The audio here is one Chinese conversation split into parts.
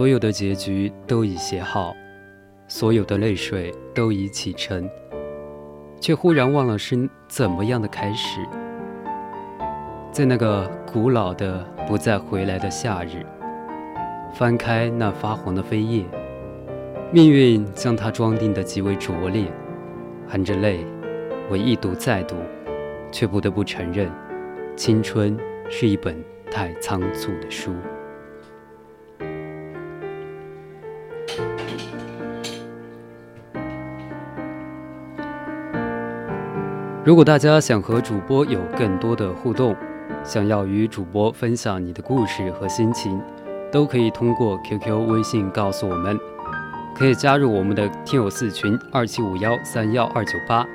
所有的结局都已写好，所有的泪水都已启程，却忽然忘了是怎么样的开始。在那个古老的不再回来的夏日，翻开那发黄的扉页，命运将它装订得极为拙劣，含着泪，我一读再读，却不得不承认，青春是一本太仓促的书。如果大家想和主播有更多的互动，想要与主播分享你的故事和心情，都可以通过 QQ、微信告诉我们。可以加入我们的听友四群二七五幺三幺二九八，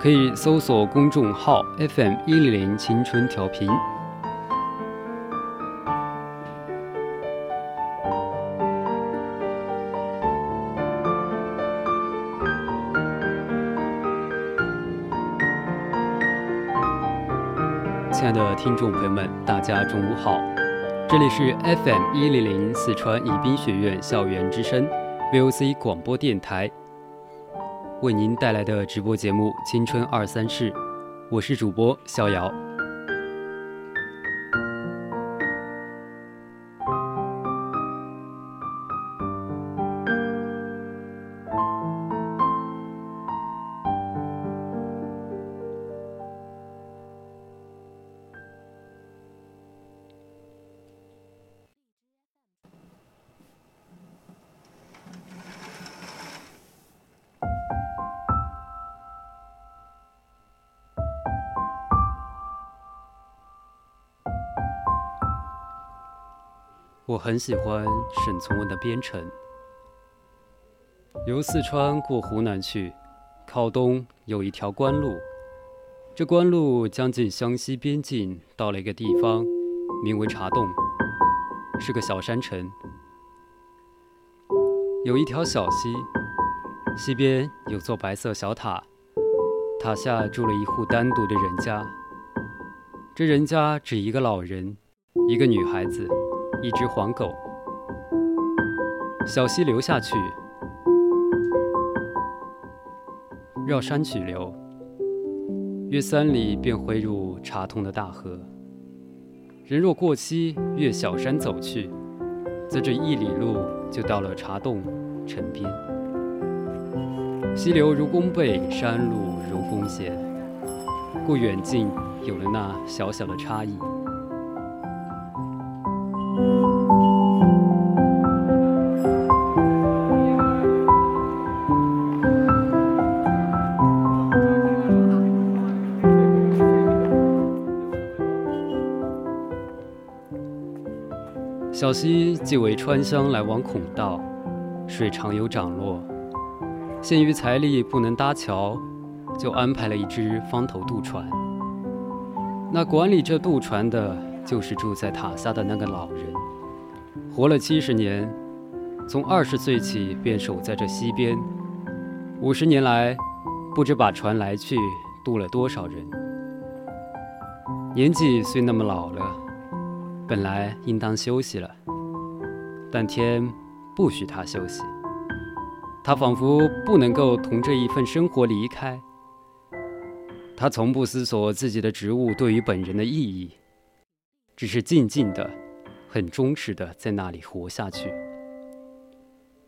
可以搜索公众号 FM 一零零青春调频。听众朋友们，大家中午好！这里是 FM 一零零四川宜宾学院校园之声 VOC 广播电台，为您带来的直播节目《青春二三事》，我是主播逍遥。很喜欢沈从文的《边城》。由四川过湖南去，靠东有一条官路，这官路将近湘西边境，到了一个地方，名为茶洞，是个小山城。有一条小溪，溪边有座白色小塔，塔下住了一户单独的人家。这人家只一个老人，一个女孩子。一只黄狗，小溪流下去，绕山曲流，约三里便汇入茶通的大河。人若过溪，越小山走去，则这一里路就到了茶洞城边。溪流如弓背，山路如弓弦，故远近有了那小小的差异。小溪即为川湘来往孔道，水常有涨落。限于财力不能搭桥，就安排了一只方头渡船。那管理这渡船的，就是住在塔下的那个老人，活了七十年，从二十岁起便守在这溪边，五十年来，不知把船来去渡了多少人。年纪虽那么老了。本来应当休息了，但天不许他休息。他仿佛不能够同这一份生活离开。他从不思索自己的职务对于本人的意义，只是静静的、很忠实的在那里活下去，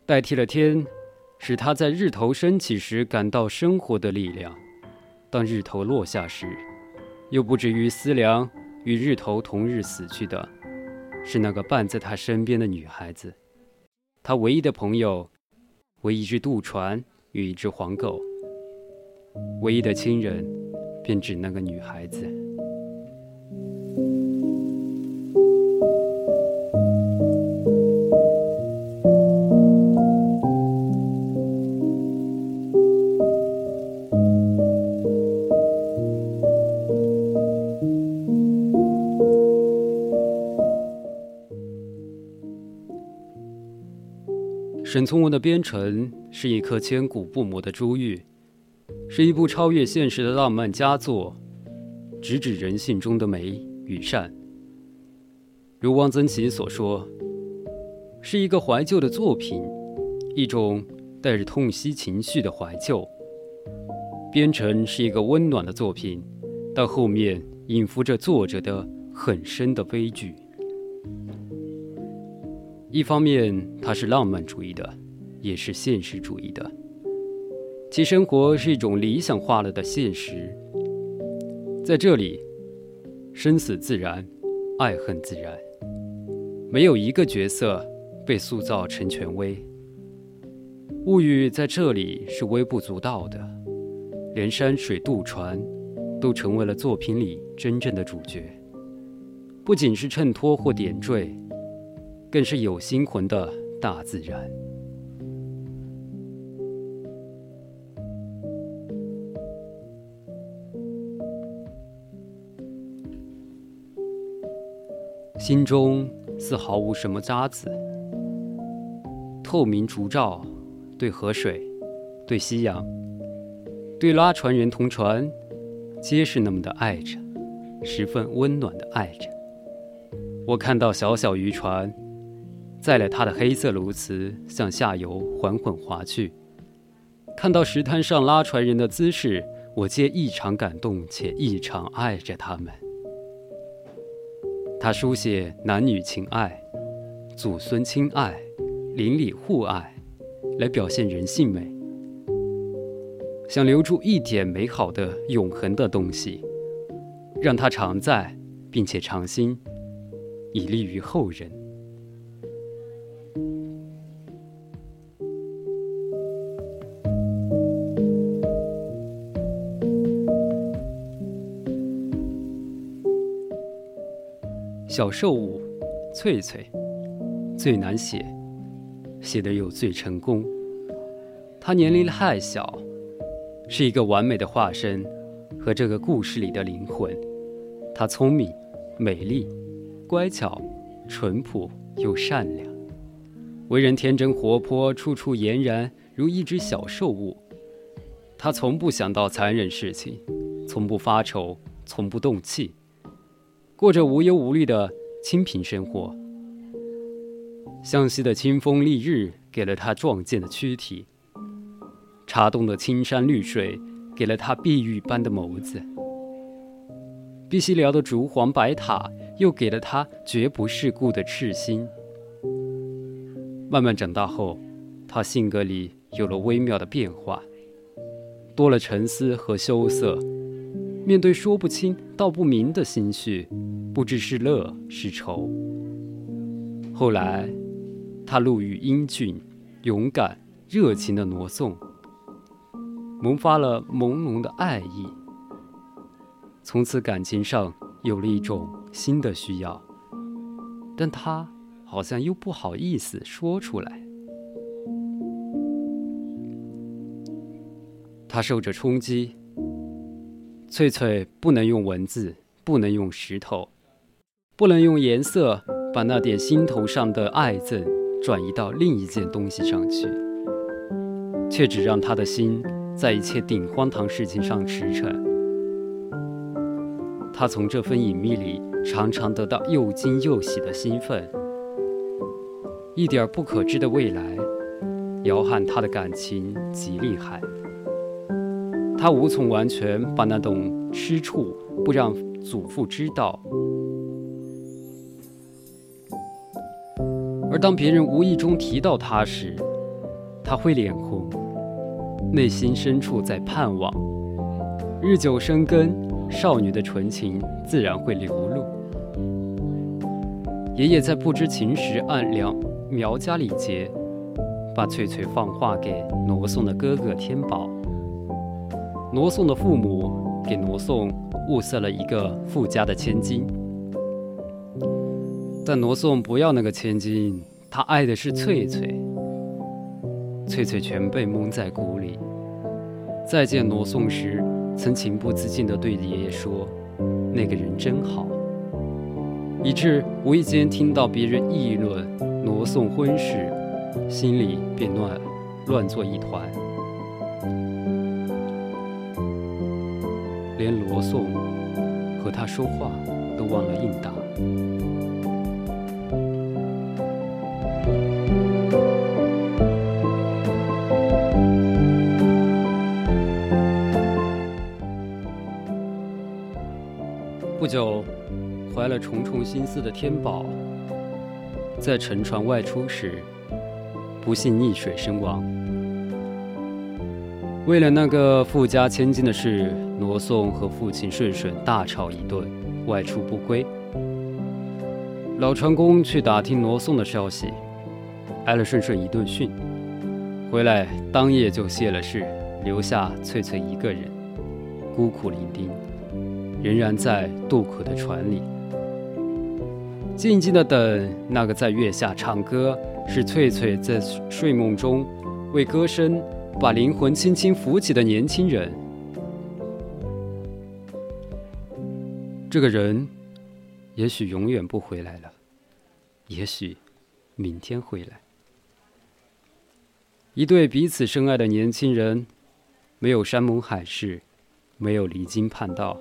代替了天，使他在日头升起时感到生活的力量；当日头落下时，又不至于思量与日头同日死去的，是那个伴在他身边的女孩子，他唯一的朋友，为一只渡船与一只黄狗，唯一的亲人，便指那个女孩子。沈从文的《边城》是一颗千古不磨的珠玉，是一部超越现实的浪漫佳作，直指人性中的美与善。如汪曾祺所说，是一个怀旧的作品，一种带着痛惜情绪的怀旧。《边城》是一个温暖的作品，但后面隐伏着作者的很深的悲剧。一方面，它是浪漫主义的，也是现实主义的。其生活是一种理想化了的现实。在这里，生死自然，爱恨自然，没有一个角色被塑造成权威。物欲在这里是微不足道的，连山水渡船都成为了作品里真正的主角，不仅是衬托或点缀。更是有心魂的大自然。心中似毫无什么渣子，透明烛照，对河水，对夕阳，对拉船人同船，皆是那么的爱着，十分温暖的爱着。我看到小小渔船。载了他的黑色鸬鹚向下游缓缓划去，看到石滩上拉船人的姿势，我皆异常感动且异常爱着他们。他书写男女情爱、祖孙亲爱、邻里互爱，来表现人性美，想留住一点美好的永恒的东西，让它常在，并且常新，以利于后人。小兽物，翠翠，最难写，写得又最成功。她年龄太小，是一个完美的化身和这个故事里的灵魂。她聪明、美丽、乖巧、淳朴又善良，为人天真活泼，处处俨然如一只小兽物。她从不想到残忍事情，从不发愁，从不动气。过着无忧无虑的清贫生活。向西的清风丽日给了他壮健的躯体，茶洞的青山绿水给了他碧玉般的眸子，碧溪寮的竹黄白塔又给了他绝不世故的赤心。慢慢长大后，他性格里有了微妙的变化，多了沉思和羞涩。面对说不清道不明的心绪，不知是乐是愁。后来，他路遇英俊、勇敢、热情的挪送，萌发了朦胧的爱意。从此感情上有了一种新的需要，但他好像又不好意思说出来。他受着冲击。翠翠不能用文字，不能用石头，不能用颜色，把那点心头上的爱憎转移到另一件东西上去，却只让他的心在一切顶荒唐事情上驰骋。他从这份隐秘里常常得到又惊又喜的兴奋，一点不可知的未来，摇撼他的感情极厉害。他无从完全把那种吃醋不让祖父知道，而当别人无意中提到他时，他会脸红，内心深处在盼望。日久生根，少女的纯情自然会流露。爷爷在不知情时按两苗家礼节，把翠翠放话给挪送的哥哥天宝。挪送的父母给挪送物色了一个富家的千金，但挪送不要那个千金，他爱的是翠翠。翠翠全被蒙在鼓里。再见挪送时，曾情不自禁地对爷爷说：“那个人真好。”以致无意间听到别人议论挪送婚事，心里便乱乱作一团，连罗宋和他说话都忘了应答。不久，怀了重重心思的天宝，在乘船外出时，不幸溺水身亡。为了那个富家千金的事，罗宋和父亲顺顺大吵一顿，外出不归。老船工去打听罗宋的消息，挨了顺顺一顿训，回来当夜就谢了事，留下翠翠一个人，孤苦伶仃。仍然在渡口的船里，静静的等那个在月下唱歌，使翠翠在睡梦中为歌声把灵魂轻轻扶起的年轻人。这个人，也许永远不回来了，也许明天回来。一对彼此深爱的年轻人，没有山盟海誓，没有离经叛道。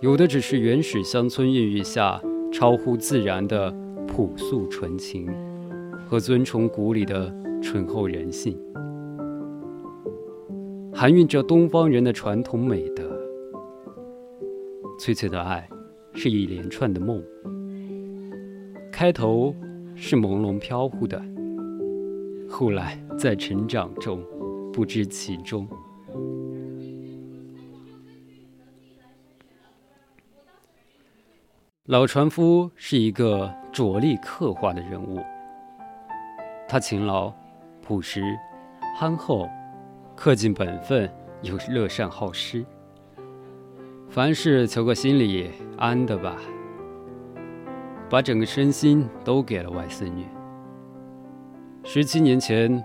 有的只是原始乡村孕育下超乎自然的朴素纯情，和尊崇古礼的醇厚人性，含蕴着东方人的传统美德。翠翠的爱是一连串的梦，开头是朦胧飘忽的，后来在成长中不知其中。老船夫是一个着力刻画的人物，他勤劳、朴实、憨厚、恪尽本分，又乐善好施，凡事求个心里安的吧，把整个身心都给了外孙女。十七年前，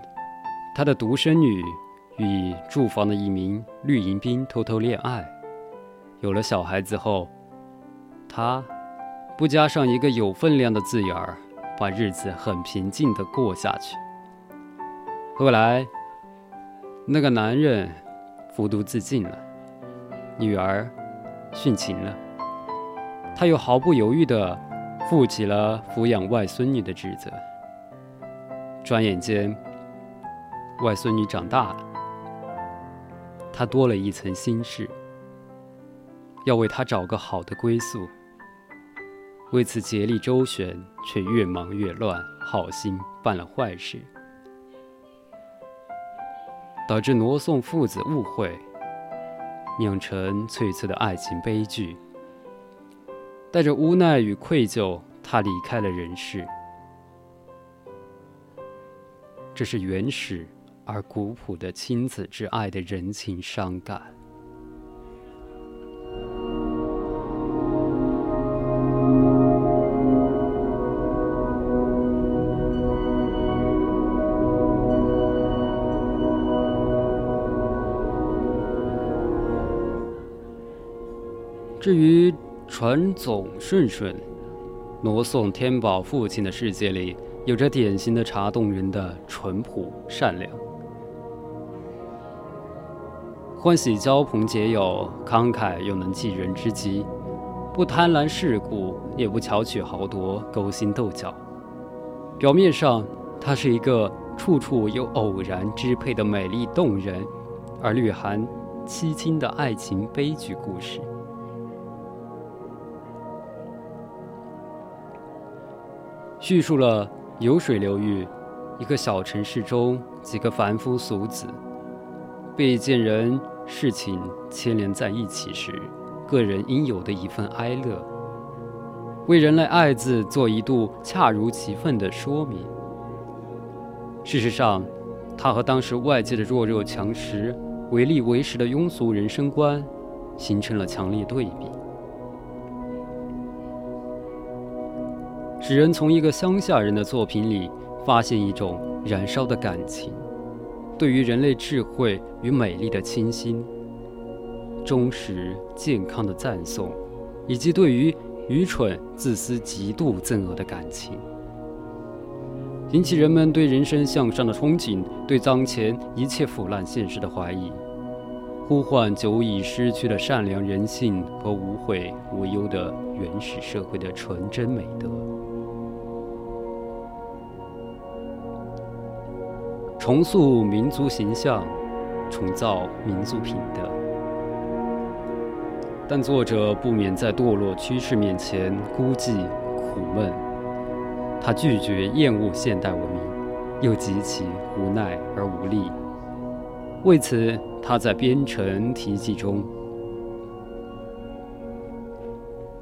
他的独生女与住房的一名绿营兵偷偷恋爱，有了小孩子后，他。不加上一个有分量的字眼儿，把日子很平静的过下去。后来，那个男人服毒自尽了，女儿殉情了，他又毫不犹豫地负起了抚养外孙女的职责。转眼间，外孙女长大了，他多了一层心事，要为她找个好的归宿。为此竭力周旋，却越忙越乱，好心办了坏事，导致罗宋父子误会，酿成翠翠的爱情悲剧。带着无奈与愧疚，他离开了人世。这是原始而古朴的亲子之爱的人情伤感。至于传总顺顺，挪送天宝父亲的世界里，有着典型的茶洞人的淳朴善良，欢喜交朋结友，慷慨又能济人之急，不贪婪世故，也不巧取豪夺，勾心斗角。表面上，他是一个处处有偶然支配的美丽动人，而略含凄清的爱情悲剧故事。叙述了油水流域一个小城市中几个凡夫俗子被一件人事情牵连在一起时，个人应有的一份哀乐，为人类爱字做一度恰如其分的说明。事实上，他和当时外界的弱肉强食、唯利为实的庸俗人生观形成了强烈对比。使人从一个乡下人的作品里发现一种燃烧的感情，对于人类智慧与美丽的倾心、忠实健康的赞颂，以及对于愚蠢、自私、极度憎恶的感情，引起人们对人生向上的憧憬，对当前一切腐烂现实的怀疑，呼唤久已失去的善良人性和无悔无忧的原始社会的纯真美德。重塑民族形象，重造民族品德。但作者不免在堕落趋势面前孤寂苦闷。他拒绝厌恶现代文明，又极其无奈而无力。为此，他在《编程题记》中，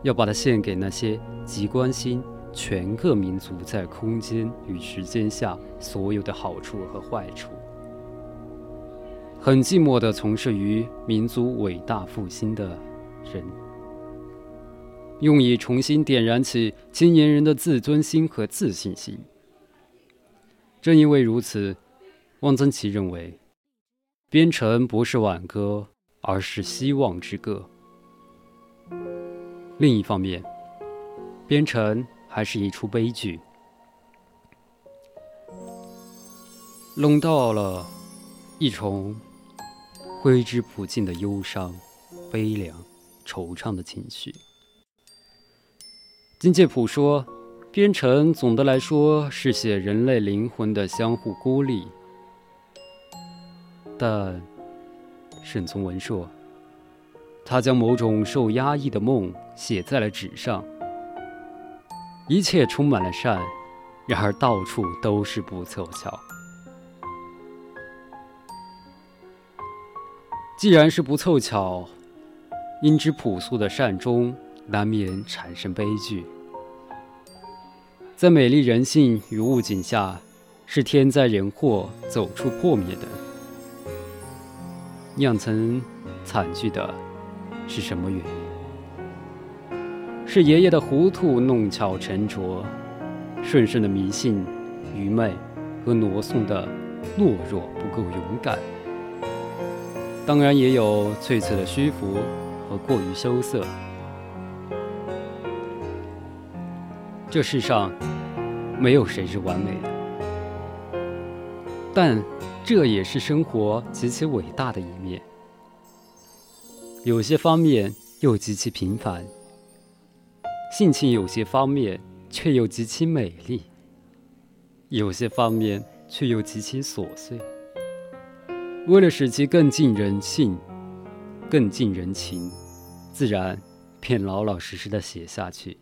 要把它献给那些极关心。全个民族在空间与时间下所有的好处和坏处，很寂寞地从事于民族伟大复兴的人，用以重新点燃起青年人的自尊心和自信心。正因为如此，汪曾祺认为，《边城》不是挽歌，而是希望之歌。另一方面，《边城》。还是一出悲剧，笼到了一重挥之不尽的忧伤、悲凉、惆怅的情绪。金介甫说：“编程总的来说是写人类灵魂的相互孤立。”但沈从文说：“他将某种受压抑的梦写在了纸上。”一切充满了善，然而到处都是不凑巧。既然是不凑巧，因之朴素的善中难免产生悲剧。在美丽人性与物景下，是天灾人祸走出破灭的。酿成惨剧的是什么原因？是爷爷的糊涂弄巧成拙，顺顺的迷信、愚昧和挪送的懦弱不够勇敢。当然也有翠翠的虚浮和过于羞涩。这世上没有谁是完美的，但这也是生活极其伟大的一面。有些方面又极其平凡。性情有些方面却又极其美丽，有些方面却又极其琐碎。为了使其更近人性、更近人情，自然便老老实实的写下去。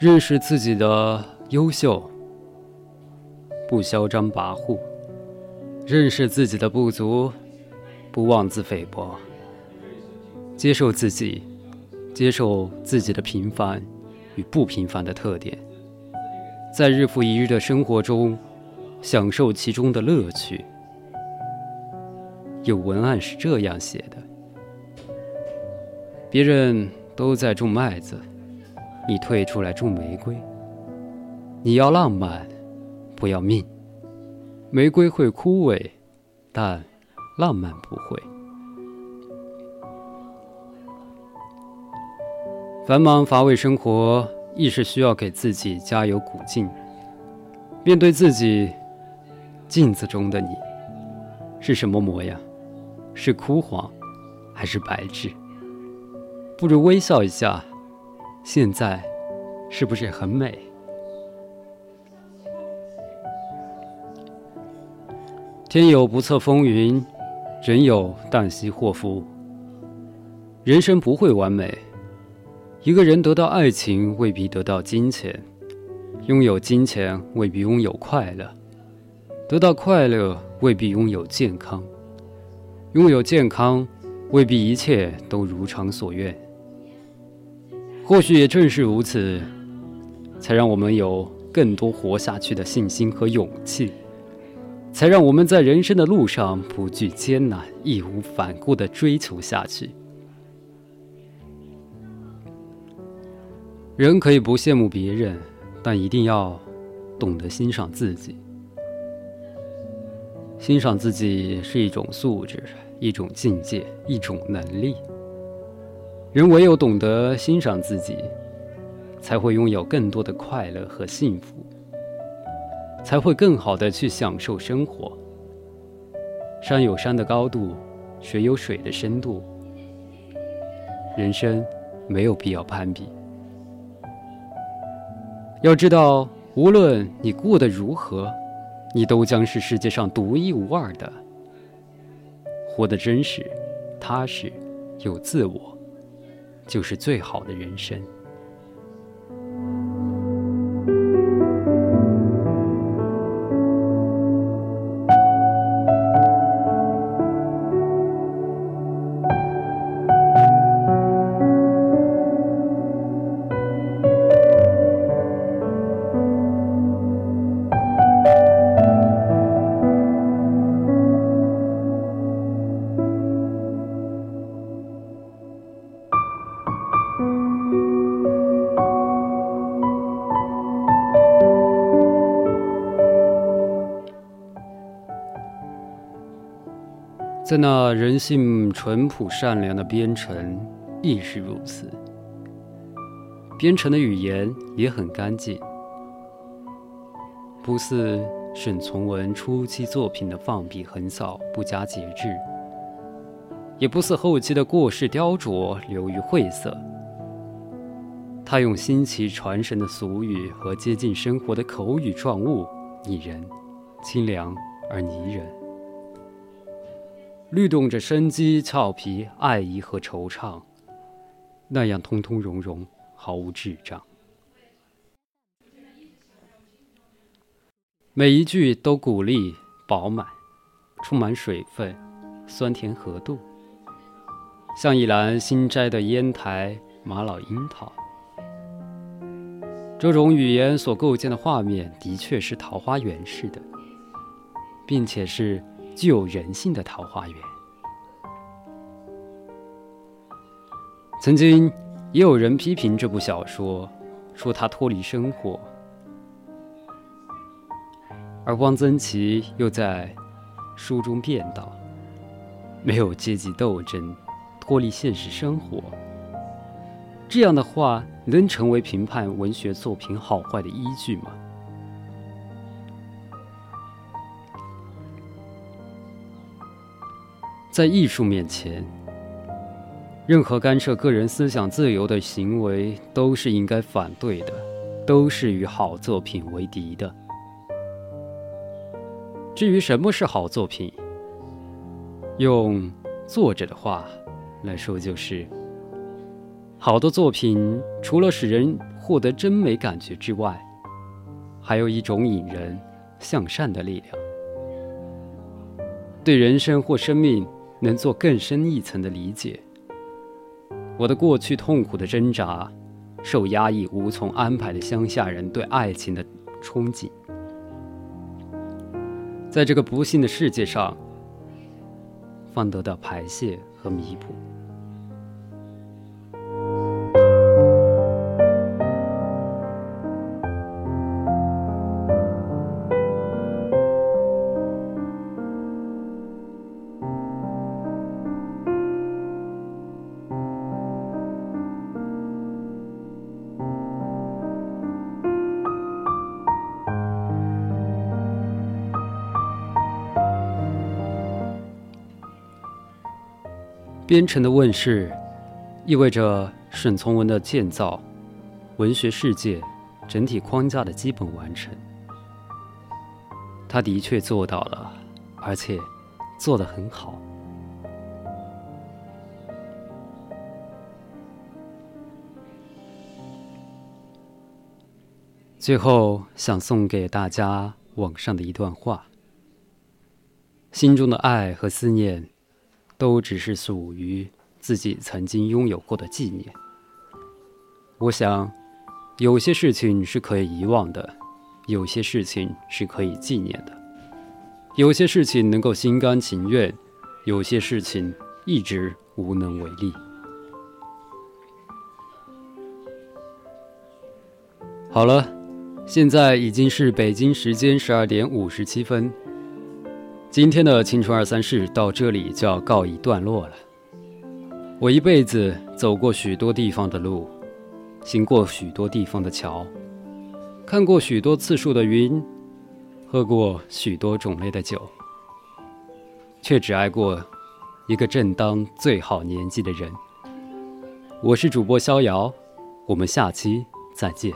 认识自己的优秀，不嚣张跋扈；认识自己的不足，不妄自菲薄；接受自己，接受自己的平凡与不平凡的特点，在日复一日的生活中享受其中的乐趣。有文案是这样写的别人都在种麦子你退出来种玫瑰。你要浪漫不要命。玫瑰会枯萎但浪漫不会。繁忙乏味生活亦是需要给自己加油鼓劲。面对自己，镜子中的你，是什么模样？是枯黄，还是白质？不如微笑一下，现在是不是很美？天有不测风云，人有旦夕祸福。人生不会完美，一个人得到爱情未必得到金钱，拥有金钱未必拥有快乐，得到快乐未必拥有健康，拥有健康未必一切都如偿所愿。或许也正是如此，才让我们有更多活下去的信心和勇气。才让我们在人生的路上不惧艰难，义无反顾地追求下去。人可以不羡慕别人，但一定要懂得欣赏自己。欣赏自己是一种素质，一种境界，一种能力。人唯有懂得欣赏自己，才会拥有更多的快乐和幸福。才会更好的去享受生活。山有山的高度，水有水的深度。人生没有必要攀比。要知道，无论你过得如何，你都将是世界上独一无二的。活得真实、踏实、有自我，就是最好的人生。在那人性淳朴善良的边城，亦是如此。边城的语言也很干净，不似沈从文初期作品的放笔横扫，不加节制；也不似后期的过世雕琢，流于晦涩。他用新奇传神的俗语和接近生活的口语状物，拟人、清凉而拟人。律动着生机、俏皮、爱意和惆怅，那样通通融融，毫无智障。每一句都鼓励、饱满、充满水分、酸甜合度，像一篮新摘的烟台玛瑙樱桃。这种语言所构建的画面，的确是桃花源似的，并且是。具有人性的桃花源。曾经也有人批评这部小说，说它脱离生活，而汪曾祺又在书中辩道：没有阶级斗争，脱离现实生活。这样的话，能成为评判文学作品好坏的依据吗？在艺术面前，任何干涉个人思想自由的行为都是应该反对的，都是与好作品为敌的。至于什么是好作品，用作者的话来说，就是好的作品除了使人获得真美感觉之外，还有一种引人向善的力量，对人生或生命。能做更深一层的理解。我的过去痛苦的挣扎，受压抑无从安排的乡下人对爱情的憧憬，在这个不幸的世界上，方得到排泄和弥补。编程的问世，意味着沈从文的建造，文学世界整体框架的基本完成。他的确做到了，而且做得很好。最后，想送给大家网上的一段话：心中的爱和思念，都只是属于自己曾经拥有过的纪念。我想，有些事情是可以遗忘的，有些事情是可以纪念的，有些事情能够心甘情愿，有些事情一直无能为力。好了。现在已经是北京时间十二点五十七分。今天的青春二三事到这里就要告一段落了。我一辈子走过许多地方的路，行过许多地方的桥，看过许多次数的云，喝过许多种类的酒，却只爱过一个正当最好年纪的人。我是主播逍遥，我们下期再见。